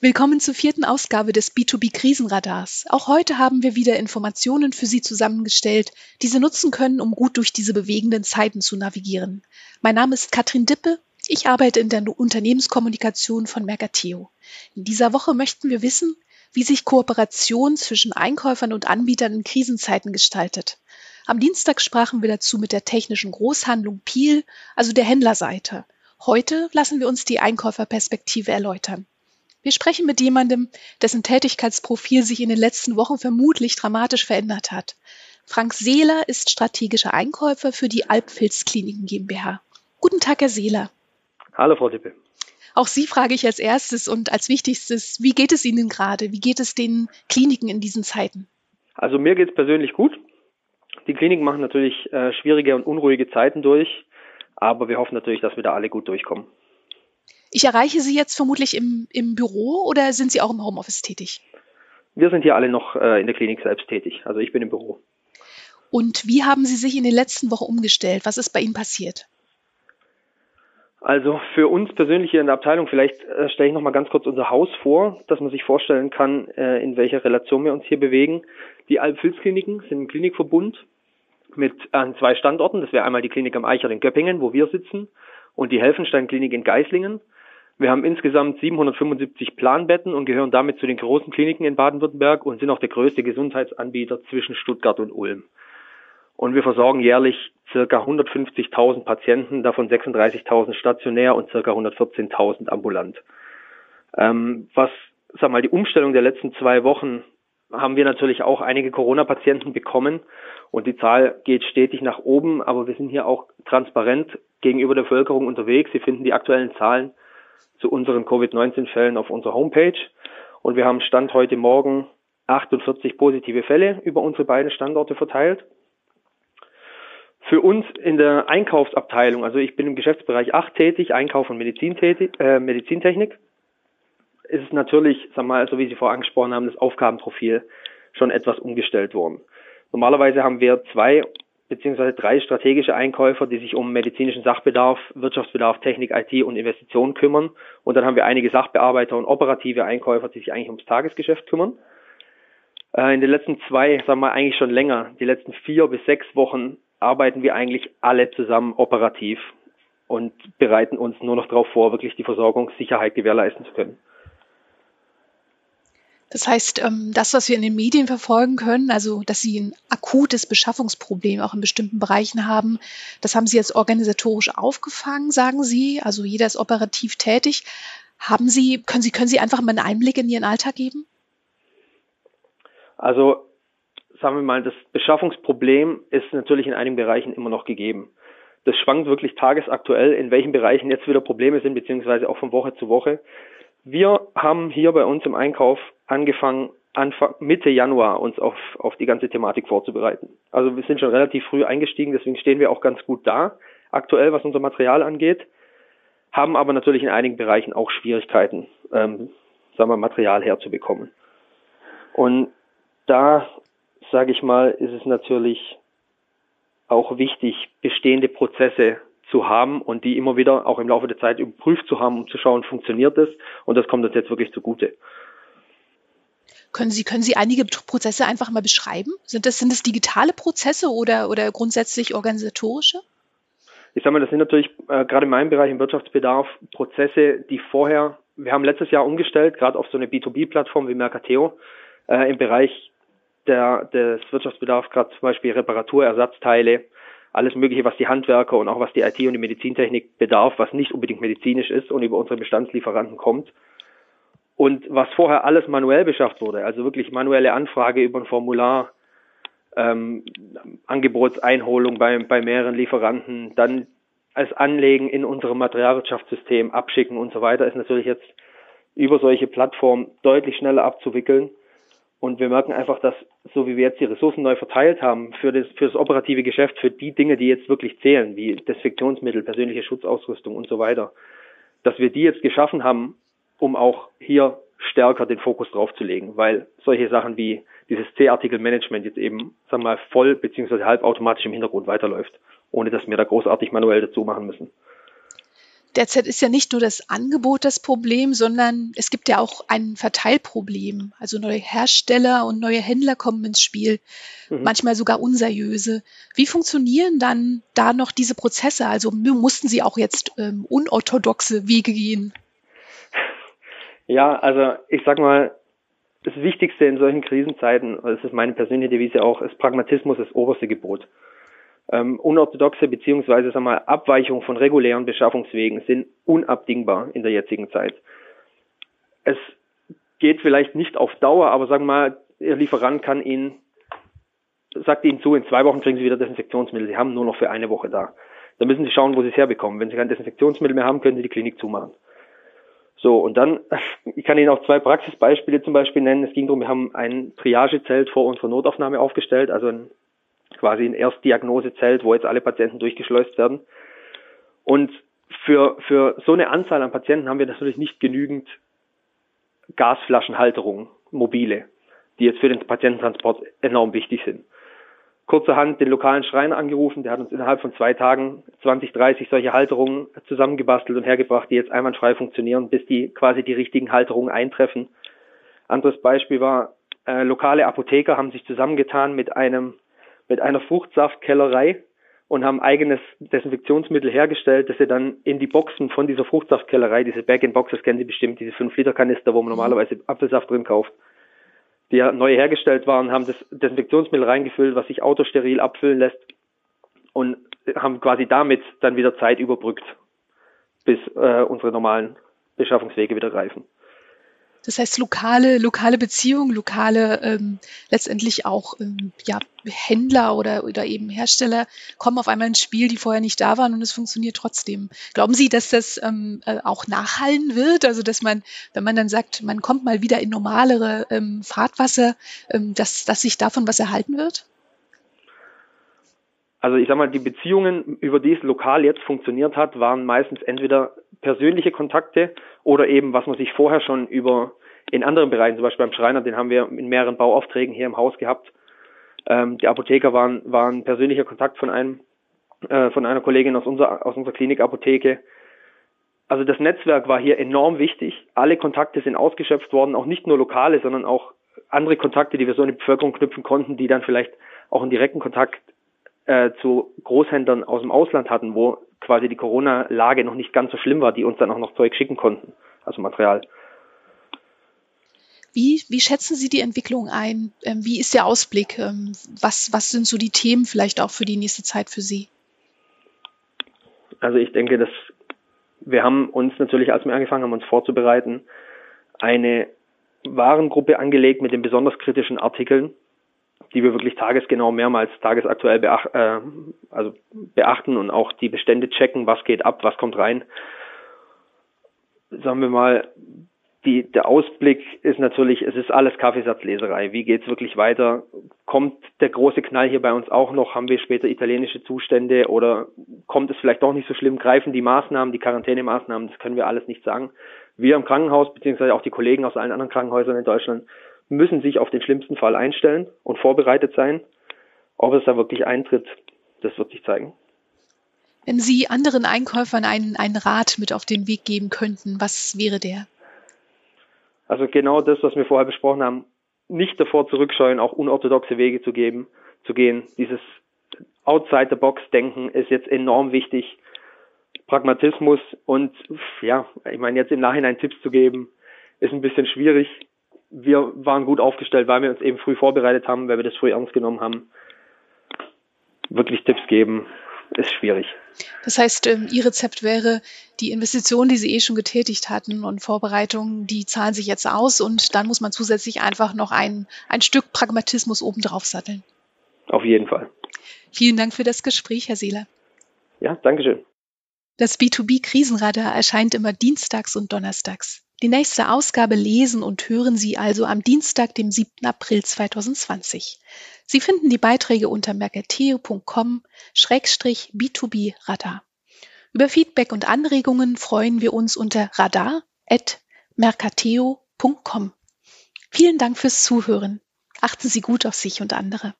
Willkommen zur vierten Ausgabe des B2B Krisenradars. Auch heute haben wir wieder Informationen für Sie zusammengestellt, die Sie nutzen können, um gut durch diese bewegenden Zeiten zu navigieren. Mein Name ist Katrin Dippe. Ich arbeite in der Unternehmenskommunikation von Mercateo. In dieser Woche möchten wir wissen, wie sich Kooperation zwischen Einkäufern und Anbietern in Krisenzeiten gestaltet. Am Dienstag sprachen wir dazu mit der technischen Großhandlung Piel, also der Händlerseite. Heute lassen wir uns die Einkäuferperspektive erläutern. Wir sprechen mit jemandem, dessen Tätigkeitsprofil sich in den letzten Wochen vermutlich dramatisch verändert hat. Frank Seeler ist strategischer Einkäufer für die Alpfilz-Kliniken GmbH. Guten Tag, Herr Seeler. Hallo, Frau Dippe. Auch Sie frage ich als erstes und als wichtigstes, wie geht es Ihnen gerade? Wie geht es den Kliniken in diesen Zeiten? Also mir geht es persönlich gut. Die Kliniken machen natürlich äh, schwierige und unruhige Zeiten durch, aber wir hoffen natürlich, dass wir da alle gut durchkommen. Ich erreiche Sie jetzt vermutlich im, im Büro oder sind Sie auch im Homeoffice tätig? Wir sind hier alle noch äh, in der Klinik selbst tätig. Also ich bin im Büro. Und wie haben Sie sich in den letzten Wochen umgestellt? Was ist bei Ihnen passiert? Also für uns persönlich hier in der Abteilung, vielleicht äh, stelle ich noch mal ganz kurz unser Haus vor, dass man sich vorstellen kann, äh, in welcher Relation wir uns hier bewegen. Die Alpfilz-Kliniken sind ein Klinikverbund mit an zwei Standorten. Das wäre einmal die Klinik am Eichert in Göppingen, wo wir sitzen, und die Helfenstein-Klinik in Geislingen. Wir haben insgesamt 775 Planbetten und gehören damit zu den großen Kliniken in Baden-Württemberg und sind auch der größte Gesundheitsanbieter zwischen Stuttgart und Ulm. Und wir versorgen jährlich circa 150.000 Patienten, davon 36.000 stationär und circa 114.000 ambulant. Ähm, was, sag mal, die Umstellung der letzten zwei Wochen haben wir natürlich auch einige Corona-Patienten bekommen und die Zahl geht stetig nach oben, aber wir sind hier auch transparent gegenüber der Bevölkerung unterwegs. Sie finden die aktuellen Zahlen zu unseren Covid-19-Fällen auf unserer Homepage. Und wir haben Stand heute Morgen 48 positive Fälle über unsere beiden Standorte verteilt. Für uns in der Einkaufsabteilung, also ich bin im Geschäftsbereich 8 tätig, Einkauf und Medizintätig, äh, Medizintechnik, ist es natürlich, sag mal, so wie Sie vorher angesprochen haben, das Aufgabenprofil schon etwas umgestellt worden. Normalerweise haben wir zwei beziehungsweise drei strategische Einkäufer, die sich um medizinischen Sachbedarf, Wirtschaftsbedarf, Technik, IT und Investitionen kümmern. Und dann haben wir einige Sachbearbeiter und operative Einkäufer, die sich eigentlich ums Tagesgeschäft kümmern. Äh, in den letzten zwei, sagen wir eigentlich schon länger, die letzten vier bis sechs Wochen arbeiten wir eigentlich alle zusammen operativ und bereiten uns nur noch darauf vor, wirklich die Versorgungssicherheit gewährleisten zu können. Das heißt, ähm, das, was wir in den Medien verfolgen können, also dass Sie ein akutes Beschaffungsproblem auch in bestimmten Bereichen haben, das haben Sie jetzt organisatorisch aufgefangen, sagen Sie. Also jeder ist operativ tätig. Haben Sie, können Sie, können Sie einfach mal einen Einblick in Ihren Alltag geben? Also sagen wir mal, das Beschaffungsproblem ist natürlich in einigen Bereichen immer noch gegeben. Das schwankt wirklich tagesaktuell, in welchen Bereichen jetzt wieder Probleme sind, beziehungsweise auch von Woche zu Woche. Wir haben hier bei uns im Einkauf angefangen, Anfang, Mitte Januar uns auf, auf die ganze Thematik vorzubereiten. Also wir sind schon relativ früh eingestiegen, deswegen stehen wir auch ganz gut da, aktuell, was unser Material angeht, haben aber natürlich in einigen Bereichen auch Schwierigkeiten, ähm, sagen wir, Material herzubekommen. Und da, sage ich mal, ist es natürlich auch wichtig, bestehende Prozesse zu haben und die immer wieder auch im Laufe der Zeit überprüft zu haben, um zu schauen, funktioniert das und das kommt uns jetzt wirklich zugute. Können Sie, können Sie einige Prozesse einfach mal beschreiben? Sind das, sind das digitale Prozesse oder, oder grundsätzlich organisatorische? Ich sage mal, das sind natürlich äh, gerade in meinem Bereich im Wirtschaftsbedarf Prozesse, die vorher, wir haben letztes Jahr umgestellt, gerade auf so eine B2B-Plattform wie Mercateo, äh, im Bereich der, des Wirtschaftsbedarfs, gerade zum Beispiel Reparatur, Ersatzteile, alles Mögliche, was die Handwerker und auch was die IT und die Medizintechnik bedarf, was nicht unbedingt medizinisch ist und über unsere Bestandslieferanten kommt. Und was vorher alles manuell beschafft wurde, also wirklich manuelle Anfrage über ein Formular, ähm, Angebotseinholung bei, bei mehreren Lieferanten, dann als Anlegen in unserem Materialwirtschaftssystem abschicken und so weiter, ist natürlich jetzt über solche Plattformen deutlich schneller abzuwickeln. Und wir merken einfach, dass so wie wir jetzt die Ressourcen neu verteilt haben für das, für das operative Geschäft, für die Dinge, die jetzt wirklich zählen, wie Desinfektionsmittel, persönliche Schutzausrüstung und so weiter, dass wir die jetzt geschaffen haben, um auch hier stärker den Fokus drauf zu legen, weil solche Sachen wie dieses C-Artikel-Management jetzt eben, sagen wir mal, voll beziehungsweise halbautomatisch im Hintergrund weiterläuft, ohne dass wir da großartig manuell dazu machen müssen. Derzeit ist ja nicht nur das Angebot das Problem, sondern es gibt ja auch ein Verteilproblem. Also neue Hersteller und neue Händler kommen ins Spiel, mhm. manchmal sogar unseriöse. Wie funktionieren dann da noch diese Prozesse? Also mussten Sie auch jetzt ähm, unorthodoxe Wege gehen? Ja, also ich sag mal, das Wichtigste in solchen Krisenzeiten, das ist meine persönliche Devise auch, ist Pragmatismus das oberste Gebot. Ähm, unorthodoxe beziehungsweise sag mal, Abweichungen von regulären Beschaffungswegen sind unabdingbar in der jetzigen Zeit. Es geht vielleicht nicht auf Dauer, aber sagen wir mal, Ihr Lieferant kann Ihnen, sagt Ihnen zu, in zwei Wochen kriegen Sie wieder Desinfektionsmittel. Sie haben nur noch für eine Woche da. Da müssen Sie schauen, wo Sie es herbekommen. Wenn Sie kein Desinfektionsmittel mehr haben, können Sie die Klinik zumachen. So, und dann, ich kann Ihnen auch zwei Praxisbeispiele zum Beispiel nennen. Es ging darum, wir haben ein Triagezelt vor unserer Notaufnahme aufgestellt, also ein quasi ein Erstdiagnosezelt, wo jetzt alle Patienten durchgeschleust werden. Und für, für so eine Anzahl an Patienten haben wir natürlich nicht genügend Gasflaschenhalterungen, mobile, die jetzt für den Patiententransport enorm wichtig sind. Kurzerhand den lokalen Schreiner angerufen, der hat uns innerhalb von zwei Tagen 20, 30 solche Halterungen zusammengebastelt und hergebracht, die jetzt einwandfrei funktionieren, bis die quasi die richtigen Halterungen eintreffen. Anderes Beispiel war, äh, lokale Apotheker haben sich zusammengetan mit einem mit einer Fruchtsaftkellerei und haben eigenes Desinfektionsmittel hergestellt, das sie dann in die Boxen von dieser Fruchtsaftkellerei, diese Bag-in-Boxes kennen Sie bestimmt, diese 5-Liter-Kanister, wo man mhm. normalerweise Apfelsaft drin kauft, die neu hergestellt waren, haben das Desinfektionsmittel reingefüllt, was sich autosteril abfüllen lässt und haben quasi damit dann wieder Zeit überbrückt, bis äh, unsere normalen Beschaffungswege wieder greifen. Das heißt, lokale, lokale Beziehungen, lokale ähm, letztendlich auch ähm, ja, Händler oder, oder eben Hersteller kommen auf einmal ins Spiel, die vorher nicht da waren und es funktioniert trotzdem. Glauben Sie, dass das ähm, äh, auch nachhallen wird? Also dass man, wenn man dann sagt, man kommt mal wieder in normalere ähm, Fahrtwasser, ähm, dass, dass sich davon was erhalten wird? Also ich sag mal, die Beziehungen, über die es lokal jetzt funktioniert hat, waren meistens entweder persönliche Kontakte oder eben, was man sich vorher schon über in anderen Bereichen, zum Beispiel beim Schreiner, den haben wir in mehreren Bauaufträgen hier im Haus gehabt. Ähm, die Apotheker waren, waren persönlicher Kontakt von einem, äh, von einer Kollegin aus unserer, aus unserer Klinikapotheke. Also das Netzwerk war hier enorm wichtig. Alle Kontakte sind ausgeschöpft worden, auch nicht nur lokale, sondern auch andere Kontakte, die wir so in die Bevölkerung knüpfen konnten, die dann vielleicht auch einen direkten Kontakt äh, zu Großhändlern aus dem Ausland hatten, wo quasi die Corona-Lage noch nicht ganz so schlimm war, die uns dann auch noch Zeug schicken konnten, also Material. Wie, wie schätzen Sie die Entwicklung ein? Ähm, wie ist der Ausblick? Ähm, was, was sind so die Themen vielleicht auch für die nächste Zeit für Sie? Also ich denke, dass wir haben uns natürlich, als wir angefangen haben, uns vorzubereiten, eine Warengruppe angelegt mit den besonders kritischen Artikeln, die wir wirklich tagesgenau mehrmals tagesaktuell beacht, äh, also beachten und auch die Bestände checken, was geht ab, was kommt rein. Sagen wir mal, die, der Ausblick ist natürlich, es ist alles Kaffeesatzleserei. Wie geht's wirklich weiter? Kommt der große Knall hier bei uns auch noch? Haben wir später italienische Zustände oder kommt es vielleicht doch nicht so schlimm? Greifen die Maßnahmen, die Quarantänemaßnahmen? Das können wir alles nicht sagen. Wir im Krankenhaus, beziehungsweise auch die Kollegen aus allen anderen Krankenhäusern in Deutschland, müssen sich auf den schlimmsten Fall einstellen und vorbereitet sein. Ob es da wirklich eintritt, das wird sich zeigen. Wenn Sie anderen Einkäufern einen, einen Rat mit auf den Weg geben könnten, was wäre der? Also genau das, was wir vorher besprochen haben, nicht davor zurückscheuen, auch unorthodoxe Wege zu geben, zu gehen. Dieses Outside-the-Box-Denken ist jetzt enorm wichtig. Pragmatismus und ja, ich meine jetzt im Nachhinein Tipps zu geben, ist ein bisschen schwierig wir waren gut aufgestellt, weil wir uns eben früh vorbereitet haben, weil wir das früh ernst genommen haben. Wirklich Tipps geben, ist schwierig. Das heißt, ähm, Ihr Rezept wäre, die Investitionen, die Sie eh schon getätigt hatten und Vorbereitungen, die zahlen sich jetzt aus und dann muss man zusätzlich einfach noch ein, ein Stück Pragmatismus obendrauf satteln. Auf jeden Fall. Vielen Dank für das Gespräch, Herr Seeler. Ja, Dankeschön. Das B2B-Krisenradar erscheint immer dienstags und donnerstags. Die nächste Ausgabe lesen und hören Sie also am Dienstag, dem 7. April 2020. Sie finden die Beiträge unter mercateo.com-b2b-radar. Über Feedback und Anregungen freuen wir uns unter radar.mercateo.com. Vielen Dank fürs Zuhören. Achten Sie gut auf sich und andere.